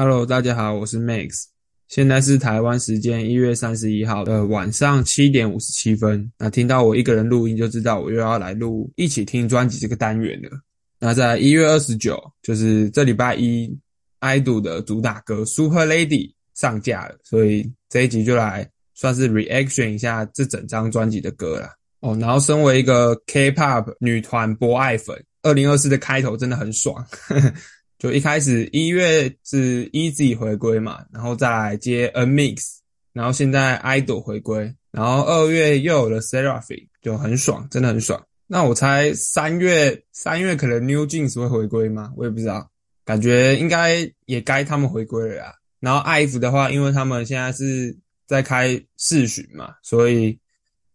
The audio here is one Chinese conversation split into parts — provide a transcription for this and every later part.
Hello，大家好，我是 Max，现在是台湾时间一月三十一号的晚上七点五十七分。那听到我一个人录音，就知道我又要来录一起听专辑这个单元了。那在一月二十九，就是这礼拜一，I Do 的主打歌《Super Lady》上架了，所以这一集就来算是 reaction 一下这整张专辑的歌了。哦，然后身为一个 K-pop 女团博爱粉，二零二四的开头真的很爽。就一开始一月是 Easy 回归嘛，然后再来接 A Mix，然后现在 Idol 回归，然后二月又有了 Seraphim，就很爽，真的很爽。那我猜三月三月可能 New Jeans 会回归吗？我也不知道，感觉应该也该他们回归了啊。然后 IVE 的话，因为他们现在是在开试巡嘛，所以。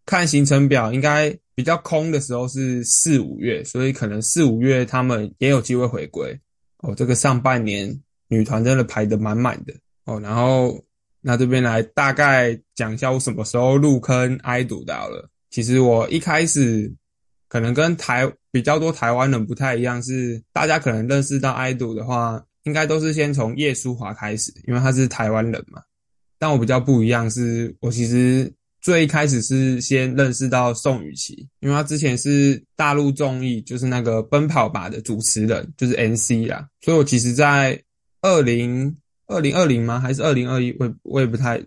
看行程表，应该比较空的时候是四五月，所以可能四五月他们也有机会回归哦。这个上半年女团真的排得满满的哦。然后那这边来大概讲一下我什么时候入坑 idol 了。其实我一开始可能跟台比较多台湾人不太一样，是大家可能认识到 I Do 的话，应该都是先从叶舒华开始，因为他是台湾人嘛。但我比较不一样，是我其实。最一开始是先认识到宋雨琦，因为他之前是大陆综艺，就是那个《奔跑吧》的主持人，就是 NC 啦。所以我其实，在二零二零二零吗？还是二零二一？我我也不太，有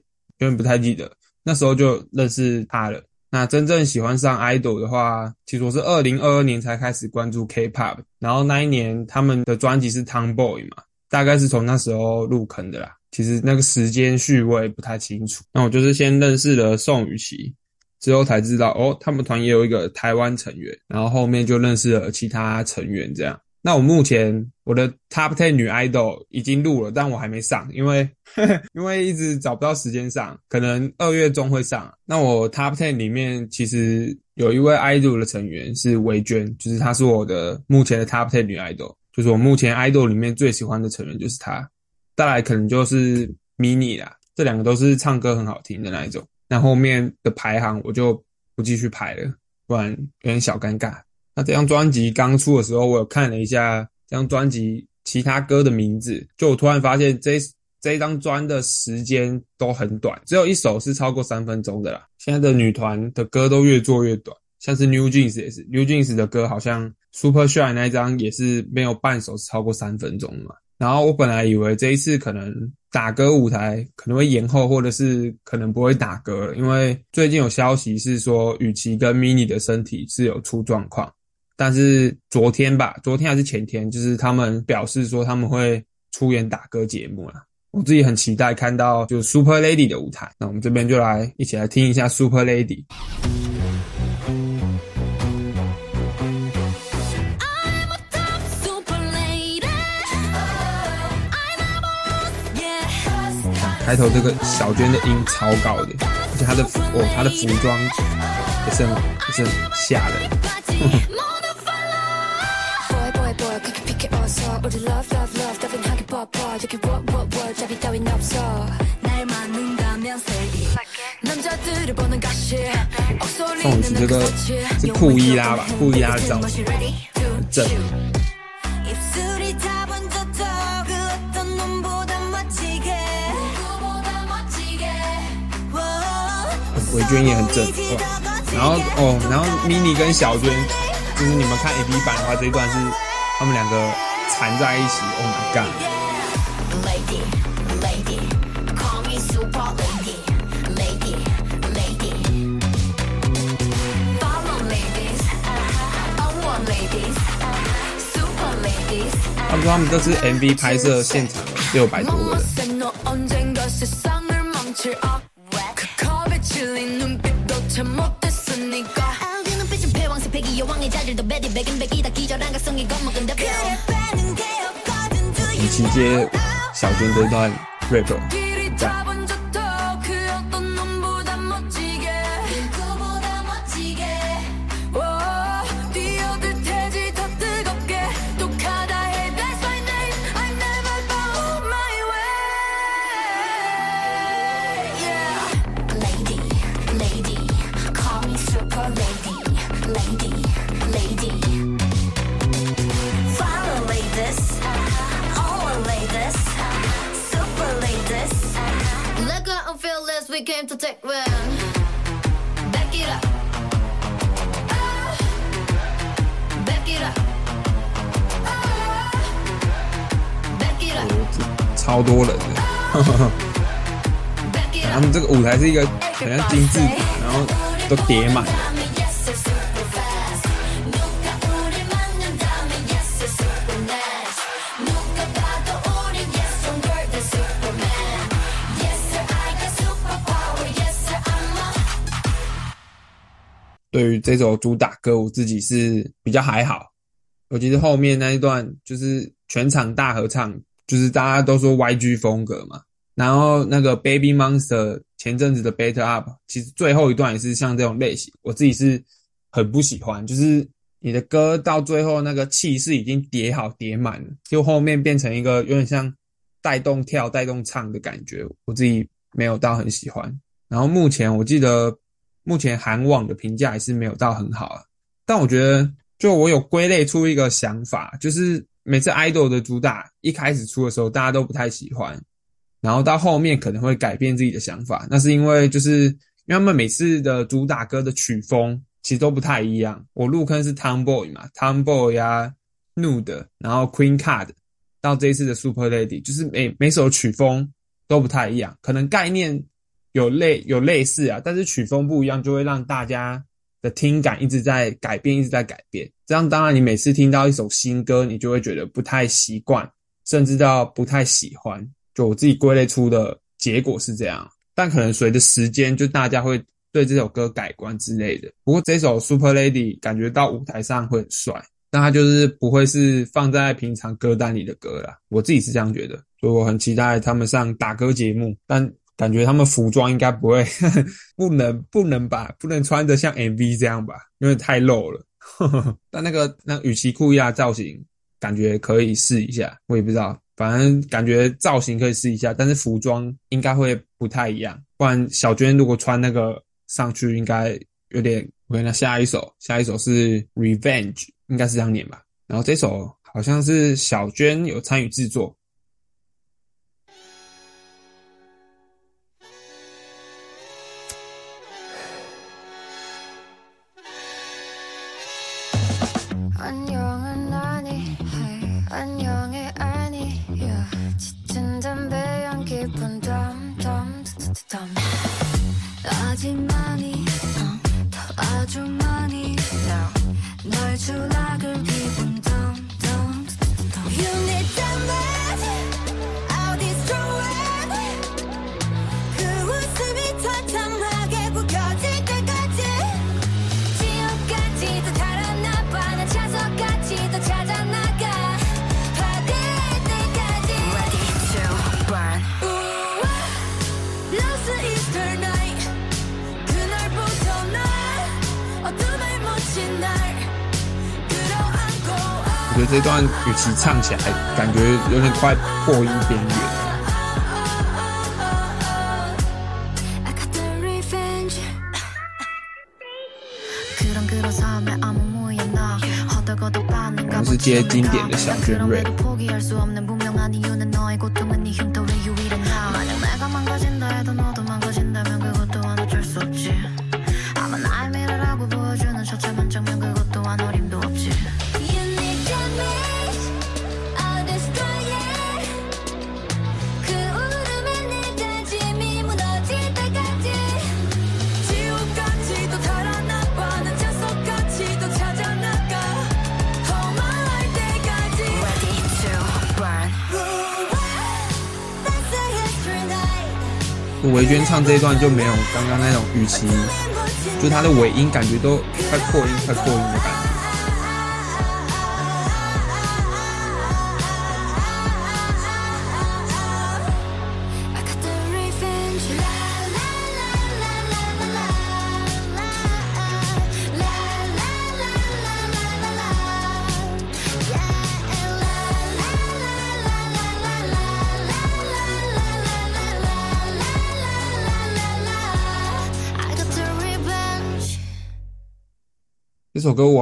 点不太记得。那时候就认识他了。那真正喜欢上 idol 的话，其实我是二零二二年才开始关注 K-pop，然后那一年他们的专辑是 Tomboy 嘛，大概是从那时候入坑的啦。其实那个时间序我也不太清楚。那我就是先认识了宋雨琦，之后才知道哦，他们团也有一个台湾成员，然后后面就认识了其他成员。这样，那我目前我的 Top Ten 女 idol 已经录了，但我还没上，因为 因为一直找不到时间上，可能二月中会上。那我 Top Ten 里面其实有一位 idol 的成员是维娟，就是她是我的目前的 Top Ten 女 idol，就是我目前 idol 里面最喜欢的成员就是她。再来可能就是 mini 啦，这两个都是唱歌很好听的那一种。那后面的排行我就不继续排了，不然有点小尴尬。那这张专辑刚出的时候，我有看了一下这张专辑其他歌的名字，就我突然发现这这一张专的时间都很短，只有一首是超过三分钟的啦。现在的女团的歌都越做越短，像是 New Jeans 也是，New Jeans 的歌好像 Super Shy 那一张也是没有半首是超过三分钟嘛。然后我本来以为这一次可能打歌舞台可能会延后，或者是可能不会打歌了，因为最近有消息是说雨琦跟 mini 的身体是有出状况。但是昨天吧，昨天还是前天，就是他们表示说他们会出演打歌节目了。我自己很期待看到就 Super Lady 的舞台。那我们这边就来一起来听一下 Super Lady。开头这个小娟的音超高的，而且她的哦，她的服装也是很也是很吓人。凤子这个是库伊拉吧？库伊拉的造型很正。伟娟也很正，然后哦，然后 mini 跟小娟，就是你们看 A B 版的话，这一段是他们两个缠在一起，Oh my god！他们说他们这次 MV 拍摄现场六百多个人。一起接小军这段 rap。超多人的。他们这个舞台是一个很像金字塔，然后都叠满。对于这首主打歌，我自己是比较还好，尤其是后面那一段，就是全场大合唱，就是大家都说 YG 风格嘛。然后那个 Baby Monster 前阵子的 Better Up，其实最后一段也是像这种类型，我自己是很不喜欢，就是你的歌到最后那个气势已经叠好叠满了，就后面变成一个有点像带动跳、带动唱的感觉，我自己没有到很喜欢。然后目前我记得目前韩网的评价也是没有到很好啊，但我觉得就我有归类出一个想法，就是每次 idol 的主打一开始出的时候，大家都不太喜欢，然后到后面可能会改变自己的想法，那是因为就是因为他们每次的主打歌的曲风其实都不太一样。我入坑是 Tomboy 嘛，Tomboy 呀、Nude，然后 Queen Card，到这一次的 Super Lady，就是每每首曲风都不太一样，可能概念有类有类似啊，但是曲风不一样，就会让大家的听感一直在改变，一直在改变。这样当然，你每次听到一首新歌，你就会觉得不太习惯，甚至到不太喜欢。就我自己归类出的结果是这样，但可能随着时间，就大家会对这首歌改观之类的。不过这首 Super Lady 感觉到舞台上会很帅，但它就是不会是放在平常歌单里的歌啦。我自己是这样觉得，所以我很期待他们上打歌节目，但感觉他们服装应该不会，不能不能吧，不能穿的像 MV 这样吧，因为太露了。但那个那羽奇库亚造型，感觉可以试一下，我也不知道，反正感觉造型可以试一下，但是服装应该会不太一样，不然小娟如果穿那个上去，应该有点。我看那下一首，下一首是 Revenge，应该是这样念吧。然后这首好像是小娟有参与制作， 담 아직 많이 어, 더 아주 많이. 널 주락을 기분 觉得这段与其唱起来，感觉有点快破音边缘。是接经典的小卷 rap。维娟唱这一段就没有刚刚那种语气，就她的尾音感觉都快破音、快破音的感觉。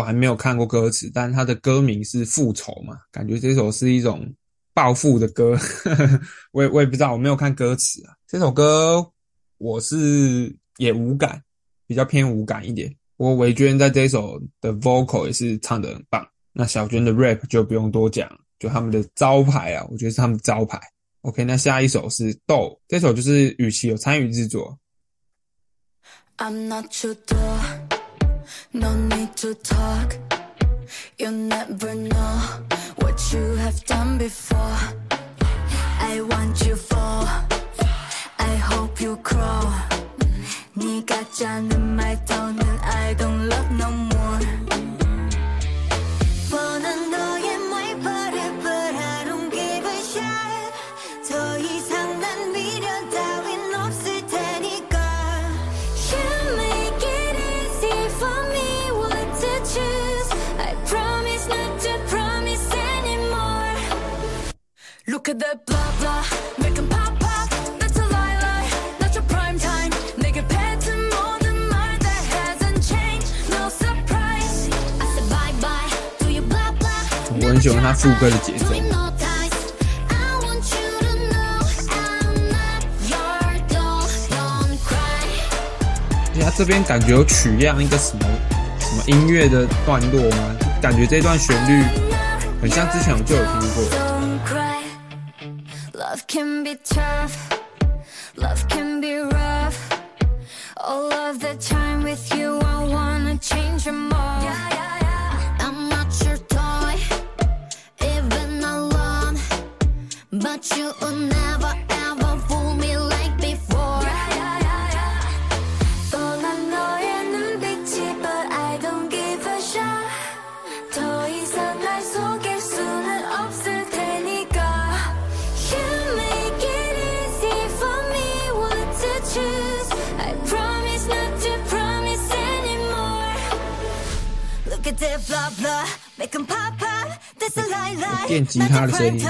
还没有看过歌词，但它的歌名是《复仇》嘛，感觉这首是一种报复的歌。我也我也不知道，我没有看歌词啊。这首歌我是也无感，比较偏无感一点。不过维娟在这首的 vocal 也是唱得很棒。那小娟的 rap 就不用多讲，就他们的招牌啊，我觉得是他们招牌。OK，那下一首是《斗》，这首就是雨琦有参与制作。I'm not too No need to talk. You never know what you have done before. I want you for. I hope you crawl. 네가 짜는 말 더는 I don't love no more. 뻔한 Look at that blah blah, make 'em pop pop. That's a lie lie, not your prime time. 내게 뱉은 모든 말 that hasn't changed, no surprise. I said bye bye to you blah blah. 我很喜欢他副歌的节奏。 No ties. I want you to know I'm not your doll. Don't cry. 而且他这边感觉有取样一个什么什么音乐的段落吗？感觉这段旋律很像之前我就有听过。 Don't cry. Love can be tough. Love can be rough. All of the time with you, I wanna change your more. I'm not your toy, even alone. But you will never 电吉他的声音。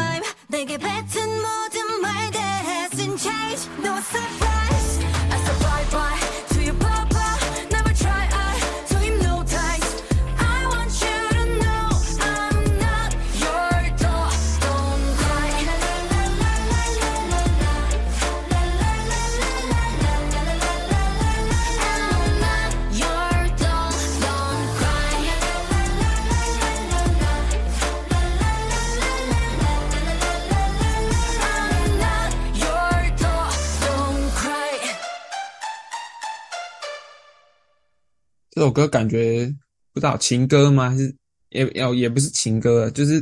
首歌感觉不知道情歌吗？还是也要也不是情歌，就是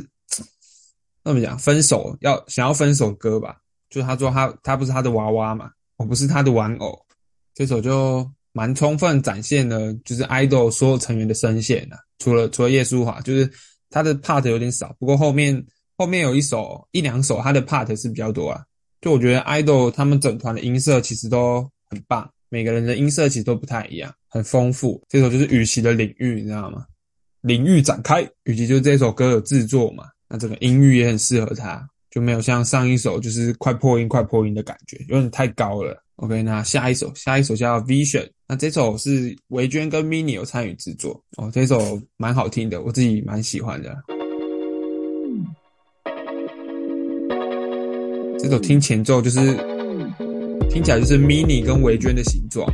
怎么讲，分手要想要分手歌吧？就他说他他不是他的娃娃嘛，我不是他的玩偶。这首就蛮充分展现了就是 idol 所有成员的声线啊，除了除了叶舒华，就是他的 part 有点少，不过后面后面有一首一两首他的 part 是比较多啊。就我觉得 idol 他们整团的音色其实都很棒，每个人的音色其实都不太一样，很丰富。这首就是雨琦的领域，你知道吗？领域展开，雨琦就是这首歌有制作嘛，那这个音域也很适合他，就没有像上一首就是快破音快破音的感觉，有点太高了。OK，那下一首，下一首叫 Vision，那这首是维娟跟 Mini 有参与制作哦，这首蛮好听的，我自己蛮喜欢的。这首听前奏就是听起来就是 Mini 跟维娟的形状。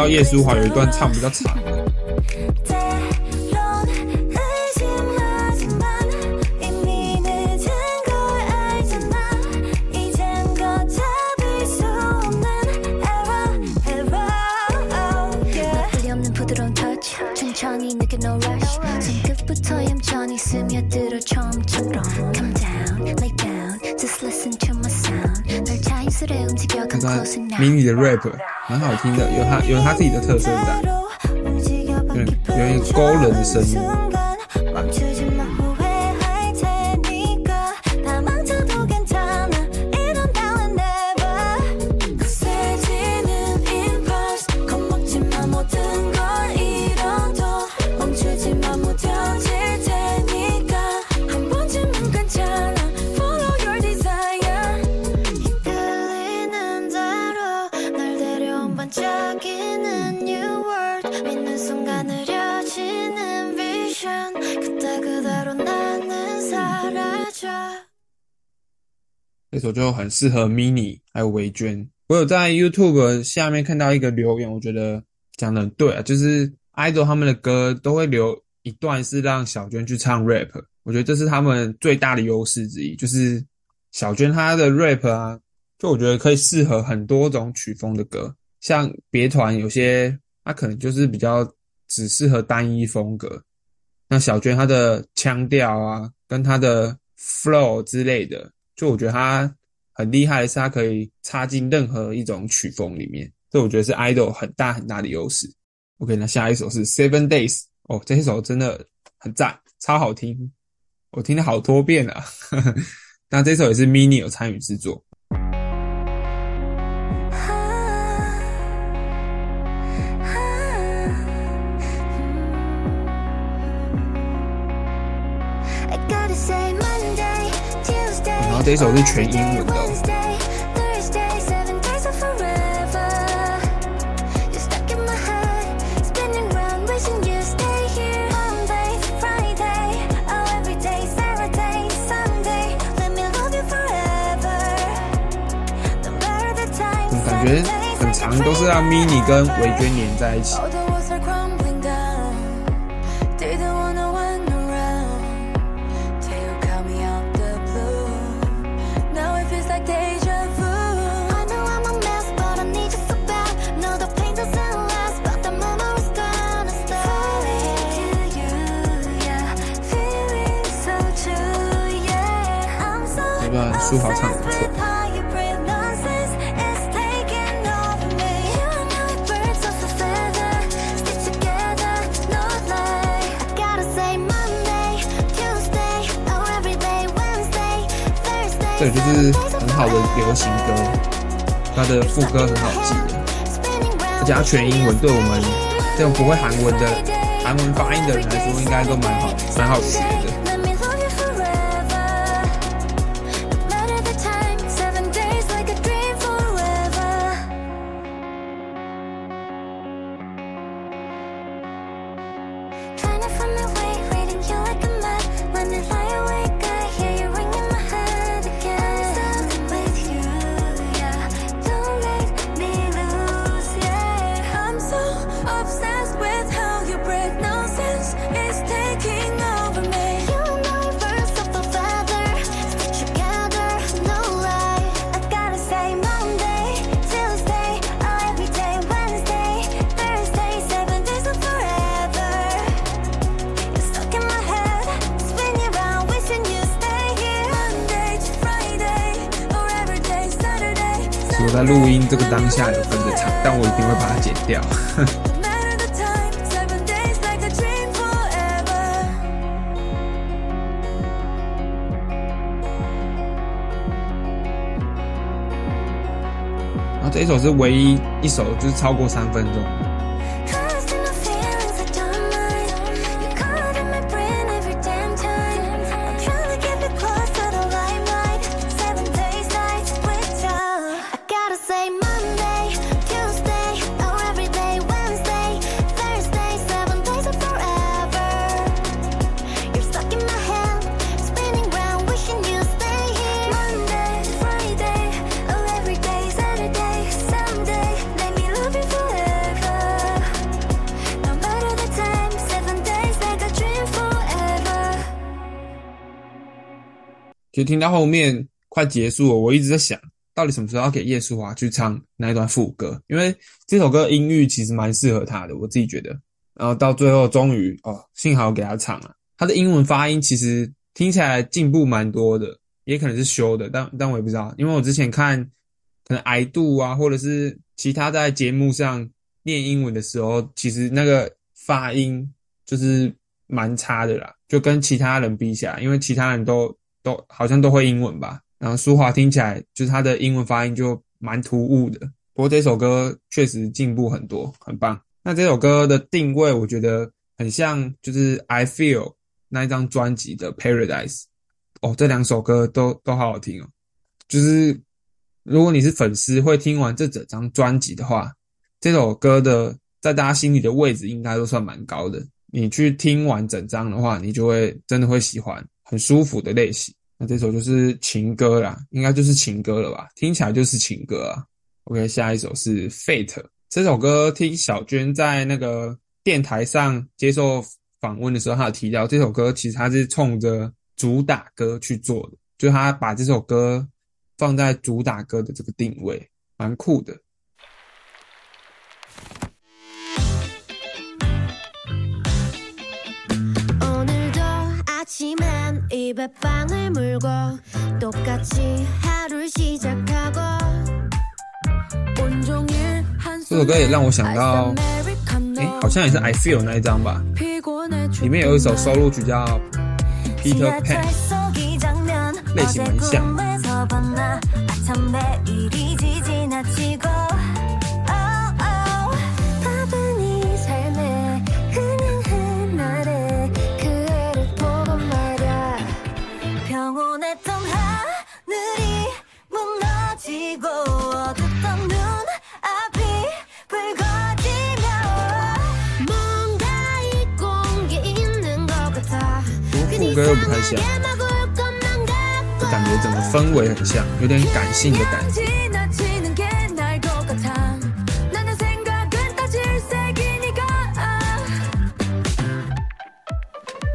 到叶舒华有一段唱比较长。的 rap 蛮好听的，有他有他自己的特色在。 음, 有有一个勾人的声音就很适合 mini 还有维娟。我有在 YouTube 下面看到一个留言，我觉得讲的很对啊，就是 idol 他们的歌都会留一段是让小娟去唱 rap，我觉得这是他们最大的优势之一，就是小娟她的 rap 啊，就我觉得可以适合很多种曲风的歌，像别团有些他可能就是比较只适合单一风格，那小娟她的腔调啊，跟她的 flow 之类的，就我觉得它很厉害的是，它可以插进任何一种曲风里面，这我觉得是 idol 很大很大的优势。OK，那下一首是 Seven Days，哦，这首真的很赞，超好听，我听了好多遍了。那这首也是 mini 有参与制作，后这一首是全英文的。感觉很长，都是让 Mini 跟维娟连在一起。这个就是很好的流行歌，它的副歌很好记的，而且它全英文，对我们这种不会韩文的韩文发音的人来说，应该都蛮好蛮好学的。这首是唯一一首就是超过三分钟。就听到后面快结束了，我一直在想，到底什么时候要给叶舒华去唱那一段副歌？因为这首歌音域其实蛮适合他的，我自己觉得。然后到最后终于哦，幸好给他唱了。他的英文发音其实听起来进步蛮多的，也可能是修的，但但我也不知道，因为我之前看可能矮度啊，或者是其他在节目上念英文的时候，其实那个发音就是蛮差的啦，就跟其他人比起来，因为其他人都都好像都会英文吧，然后舒华听起来就是他的英文发音就蛮突兀的。不过这首歌确实进步很多，很棒。那这首歌的定位，我觉得很像就是 I Feel 那一张专辑的 Paradise。哦，这两首歌都都好好听哦。就是如果你是粉丝，会听完这整张专辑的话，这首歌的在大家心里的位置应该都算蛮高的。你去听完整张的话，你就会真的会喜欢，很舒服的类型。那这首就是情歌啦，应该就是情歌了吧？听起来就是情歌啊。OK，下一首是 Fate。这首歌听小娟在那个电台上接受访问的时候，她有提到这首歌其实她是冲着主打歌去做的，就她把这首歌放在主打歌的这个定位，蛮酷的。아침엔 입에 빵을 물고 똑같이 하루를 시작하고 온종일 这首歌也让我想到，诶，好像也是 I Feel 那一张吧，里面有一首收录曲叫 Peter Pan，类型蛮像。 我感觉整个氛围很像，有点感性的感觉。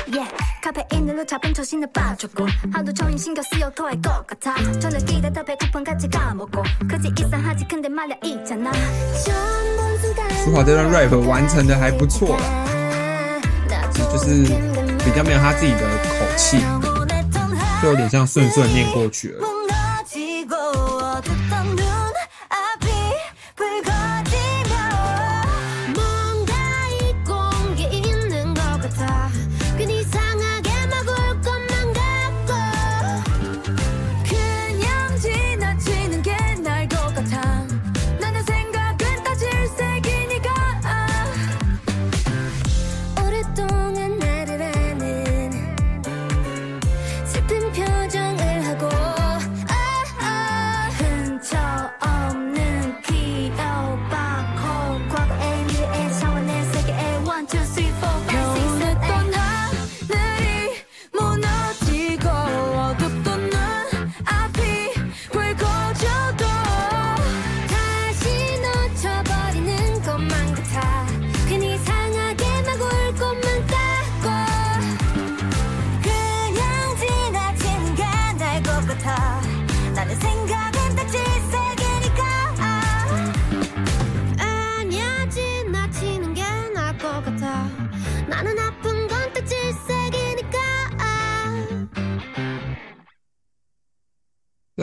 耶，咖啡因으로잡은조신을빻쳤고하루종일신경쓰여터의똑같아전날기대덮에쿠폰가치가먹고그지이상하지근데말야있잖 아。 说好这段 rap 完成的还不错了，就是。比较没有他自己的口气，就有点像顺顺念过去了。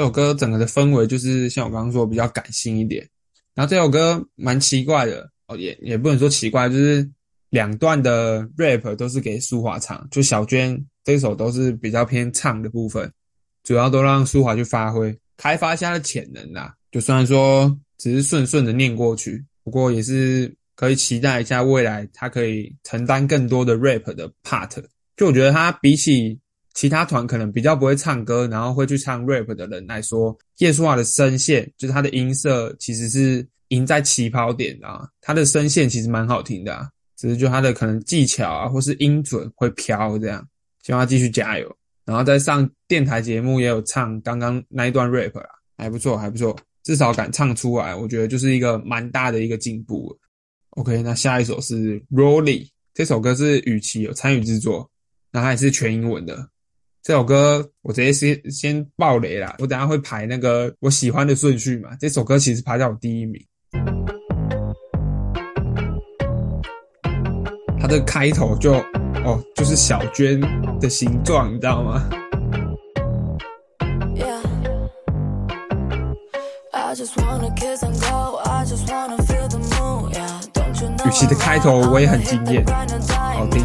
首歌整个的氛围就是像我刚刚说比较感性一点，然后这首歌蛮奇怪的哦，也也不能说奇怪，就是两段的 rap 都是给舒华唱，就小娟这首都是比较偏唱的部分，主要都让舒华去发挥，开发一下他的潜能啦。就虽然说只是顺顺的念过去，不过也是可以期待一下未来他可以承担更多的 rap 的 part。就我觉得他比起其他团可能比较不会唱歌，然后会去唱 rap 的人来说，叶舒华的声线就是他的音色其实是赢在起跑点啊，他的声线其实蛮好听的啊，只是就他的可能技巧啊或是音准会飘这样，希望他继续加油。然后在上电台节目也有唱刚刚那一段 rap 啊，还不错还不错，至少敢唱出来，我觉得就是一个蛮大的一个进步。OK，那下一首是 Rolly，这首歌是雨琦有参与制作，那它也是全英文的。这首歌我直接先先爆雷啦，我等下会排那个我喜欢的顺序嘛。这首歌其实排在我第一名，它的开头就哦就是小娟的形状，你知道吗？Yeah. I just wanna kiss and go. I just wanna feel the moon. Yeah. Don't you know? 雨琦的开头我也很惊艳，好听。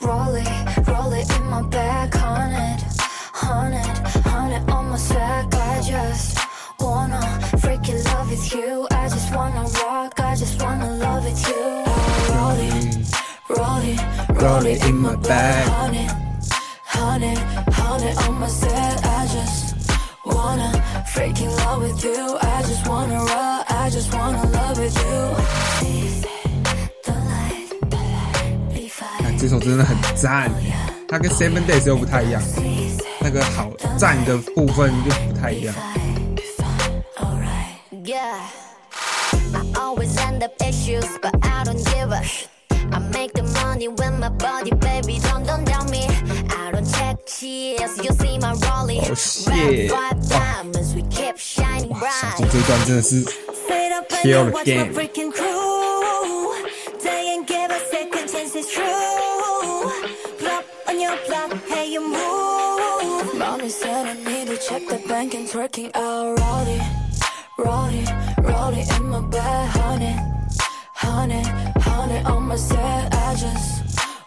roll it, roll it in my bag, hundred, hundred, hundred on my sack. I just wanna freaking love with you. I just wanna rock, I just wanna love with you. Roll it, roll it, Roll it in my bag. Hundred, hundred, hundred on my set. I just wanna freaking love with you. I just wanna rock, I just wanna love with you. 这首真的很赞，它跟 Seven Days 又不太一样，那个好赞的部分又不太一样。好谢！哇，小猪这段真的是超厉害。you move. Mommy said I need to check the bank and twerking out. Roll it, roll it, roll it in my bed, honey. Honey, honey on my set. I just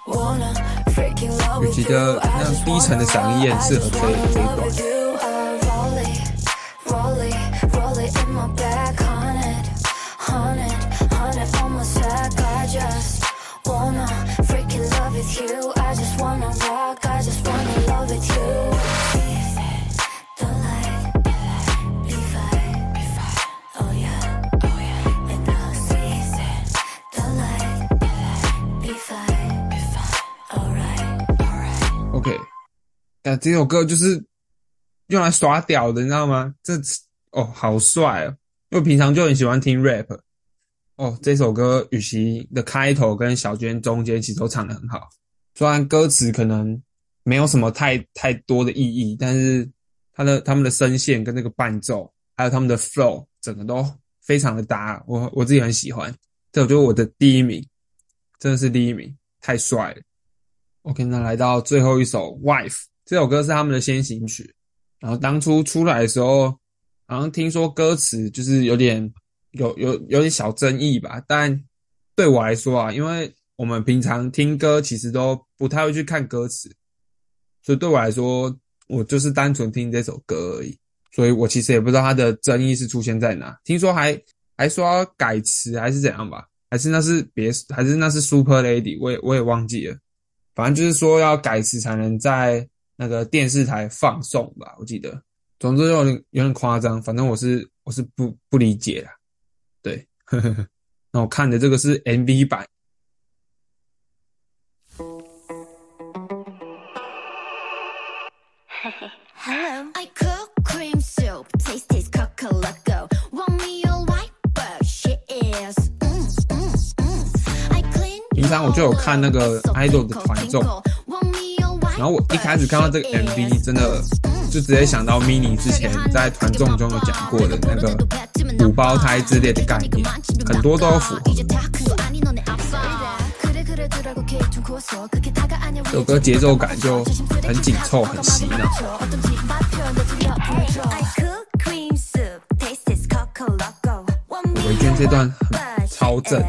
wanna freaking love 雨 with 琦 you. 的 I 那种 just 低沉的 wanna 嗓音也 rock, 很 I 适合 just 这 wanna 这一 love 段 with。you. I roll it, roll it, roll it in my bag, 但这首歌就是用来耍屌的，你知道吗？这哦，好帅哦！因为平常就很喜欢听 rap。哦，这首歌雨琦的开头跟小娟中间其实都唱的很好，虽然歌词可能没有什么太太多的意义，但是他的他们的声线跟那个伴奏，还有他们的 flow，整个都非常的搭，我我自己很喜欢。这就是我的第一名，真的是第一名，太帅了。OK，那来到最后一首《Wife》这首歌是他们的先行曲，然后当初出来的时候，好像听说歌词就是有点有有有点小争议吧，但对我来说啊，因为我们平常听歌其实都不太会去看歌词，所以对我来说，我就是单纯听这首歌而已，所以我其实也不知道它的争议是出现在哪。听说还还说要改词还是怎样吧，还是那是别还是那是 Super Lady，我也我也忘记了。反正就是说要改词才能在那个电视台放送吧，我记得。总之有点有点夸张，反正我是我是不不理解啦。对，呵呵呵。那我看的这个是 MV 版，Hello. I cook cream soup, taste is cockaloco. Want me your white bird, she is. Mm, mm, mm. I clean 平常我就有看那个 idol 的团综，然然后我一开始看到这个 MV，真的就直接想到 mini 之前在团综中有讲过的那个五胞胎之类的概念，很多都符合。这首歌节奏感就很紧凑，很洗脑。维娟这段很超正，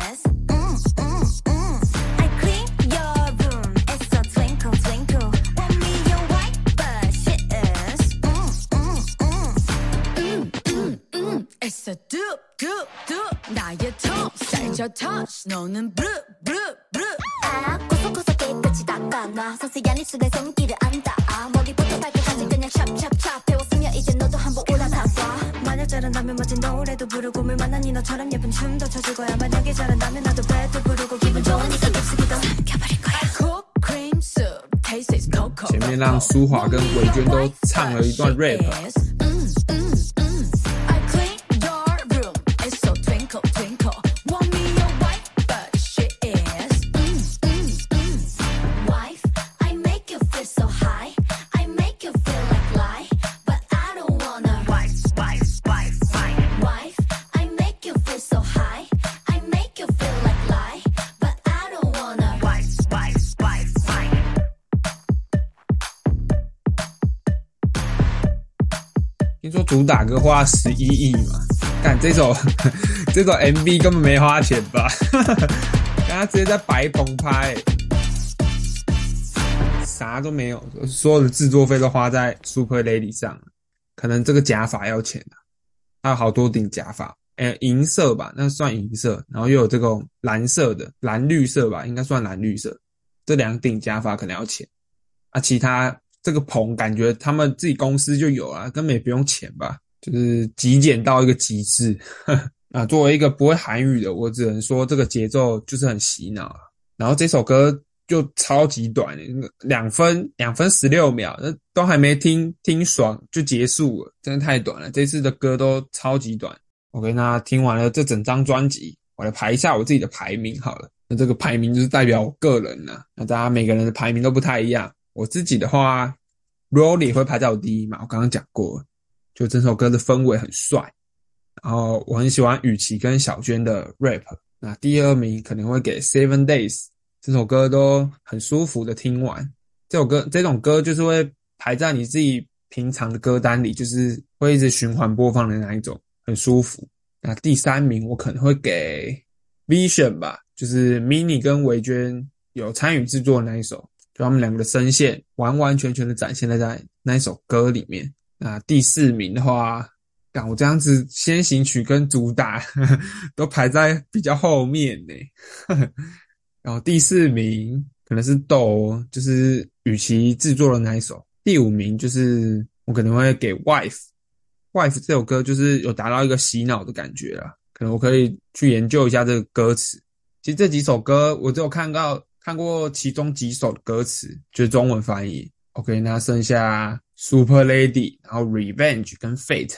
doop doop doop 나의 touch 살짝 touch 너는 blue blue blue 아 구석구석 깨끗이 닦아놔 서세한 입술에 손길을 안다 아 머리부터 발끝까지 그냥 샵샵샵 배웠으면 이제 너도 한번 올라타봐 만약 잘한다면 멋진 노래도 부르고 물 만난 니 너처럼 예쁜 춤도 춰줄 거야 만약에 잘한다면 나도 배도 부르고 기분 좋으니까 깊숙이도 삼켜버릴 거야 Cook cream soup taste is cocoa 前面让舒华跟韦娟都唱了一段 rap， 主打歌花十一亿嘛，看这首 这首 MV 根本没花钱吧？刚刚直接在白棚拍、啥都没有，所有的制作费都花在 Super Lady 上。可能这个假发要钱啊，还有好多顶假发，诶、银色吧，那算银色，然后又有这种蓝色的，蓝绿色吧，应该算蓝绿色。这两顶假发可能要钱啊，其他这个棚感觉他们自己公司就有啊，根本也不用钱吧，就是极简到一个极致 啊。作为一个不会韩语的，我只能说这个节奏就是很洗脑。然后这首歌就超级短，两分两分十六秒，那都还没听听爽就结束了，真的太短了。这次的歌都超级短。OK，那听完了这整张专辑，我来排一下我自己的排名好了。那这个排名就是代表我个人呐、那大家每个人的排名都不太一样。我自己的话，Rolly 会排在我第一嘛，我刚刚讲过，就整首歌的氛围很帅，然后我很喜欢雨琦跟小娟的 rap。那第二名可能会给 Seven Days，这首歌都很舒服的听完。这首歌这种歌就是会排在你自己平常的歌单里，就是会一直循环播放的那一种，很舒服。那第三名我可能会给 Vision 吧，就是 Mini 跟维娟有参与制作的那一首，就他们两个的声线完完全全的展现在在那一首歌里面。那第四名的话，干我这样子先行曲跟主打 都排在比较后面呢。然后第四名可能是豆，就是与其制作的那一首。第五名就是我可能会给 Wife。Wife 这首歌就是有达到一个洗脑的感觉了，可能我可以去研究一下这个歌词。其实这几首歌我只有看到看过其中几首歌词，就是中文翻译。OK，那剩下 Super Lady，然后 Revenge 跟 Fate，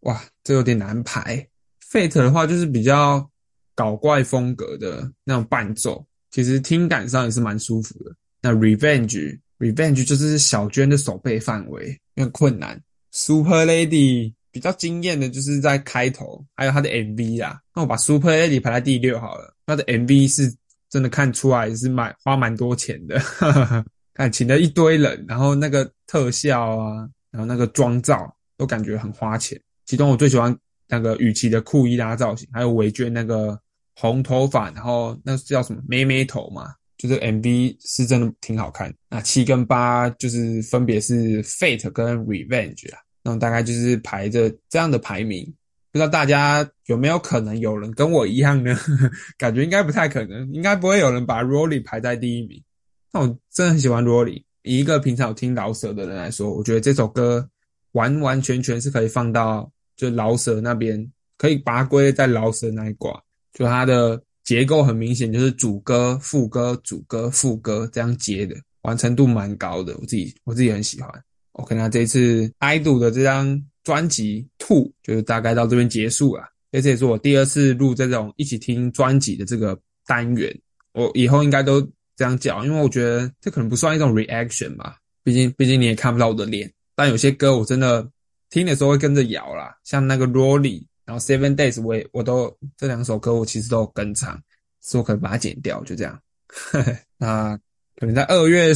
哇，这有点难排。Fate 的话就是比较搞怪风格的那种伴奏，其实听感上也是蛮舒服的。那 Revenge Revenge 就是小娟的手背范围，有点困难。Super Lady 比较惊艳的就是在开头，还有她的 MV 啦。那我把 Super Lady 排在第六好了，她的 MV 是真的看出来是蛮花蛮多钱的，看请了一堆人，然后那个特效啊，然后那个妆造都感觉很花钱。其中我最喜欢那个雨琦的酷伊拉造型，还有维娟那个红头发，然后那叫什么妹妹头嘛，就是 MV 是真的挺好看。那七跟八就是分别是 Fate 跟 Revenge 啊。那大概就是排着这样的排名，不知道大家有没有可能有人跟我一样呢？感觉应该不太可能，应该不会有人把 Rolly 排在第一名。那我真的很喜欢 Rolly，以一个平常有听饶舌的人来说，我觉得这首歌完完全全是可以放到就饶舌那边，可以把它归在饶舌那一挂。就它的结构很明显，就是主歌、副歌、主歌、副歌这样接的，完成度蛮高的，我自己我自己很喜欢。OK，那这一次 I Do 的这张专辑《Two》就是大概到这边结束了。这次也是我第二次录这种一起听专辑的这个单元，我以后应该都这样叫，因为我觉得这可能不算一种 reaction 吧，毕竟毕竟你也看不到我的脸。但有些歌我真的听的时候会跟着摇啦，像那个 Rolly，然后 Seven Days，我也我都这两首歌我其实都有跟唱，所以我可能把它剪掉，就这样。那可能在二月，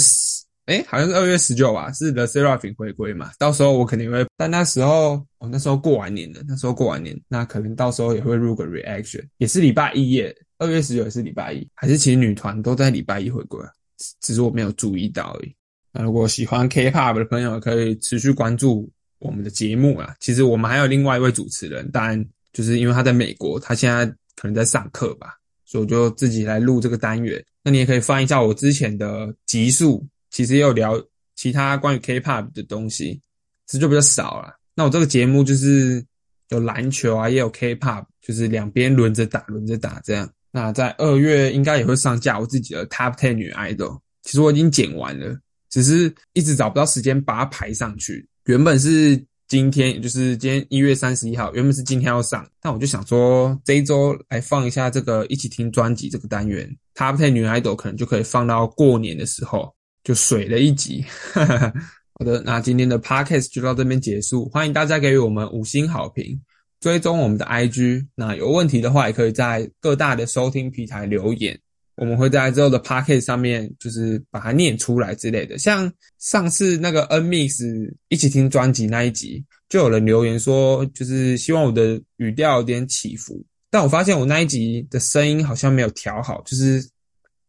哎，好像是二月十九吧，是 The Seraphim 回归嘛，到时候我肯定会，但那时候我、那时候过完年了，那时候过完年，那可能到时候也会录个 reaction，也是礼拜一耶，二月十九也是礼拜一，还是其实女团都在礼拜一回归啊，只只是我没有注意到而已。那如果喜欢 K-pop 的朋友，可以持续关注我们的节目啊。其实我们还有另外一位主持人，当然就是因为他在美国，他现在可能在上课吧，所以我就自己来录这个单元。那你也可以翻一下我之前的集数，其实也有聊其他关于 K-pop 的东西，只是就比较少了。那我这个节目就是有篮球啊，也有 K-pop，就是两边轮着打，轮着打这样。那在二月应该也会上架我自己的 Top Ten 女 idol，其实我已经剪完了，只是一直找不到时间把它排上去。原本是今天，也就是今天一月三十一号，原本是今天要上，但我就想说这一周来放一下这个一起听专辑这个单元，Top Ten 女 idol 可能就可以放到过年的时候，就水了一集。好的，那今天的 Podcast 就到这边结束，欢迎大家给予我们五星好评。追踪我们的 IG，那有问题的话，也可以在各大的收听平台留言，我们会在之后的 Podcast 上面就是把它念出来之类的。像上次那个 N Mix 一起听专辑那一集，就有人留言说，就是希望我的语调有点起伏，但我发现我那一集的声音好像没有调好，就是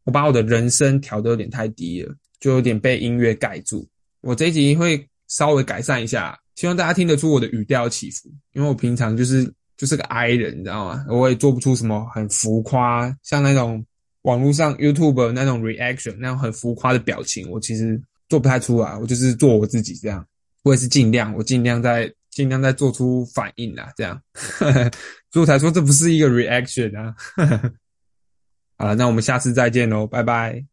我把我的人声调得有点太低了，就有点被音乐盖住。我这一集会稍微改善一下。希望大家听得出我的语调起伏，因为我平常就是就是个 I 人，你知道吗？我也做不出什么很浮夸，像那种网络上 YouTube 那种 reaction 那种很浮夸的表情，我其实做不太出来。我就是做我自己这样，我也是尽量，我尽量在尽量在做出反应啦，这样，所以我才说这不是一个 reaction 啊。好了，那我们下次再见喽，拜拜。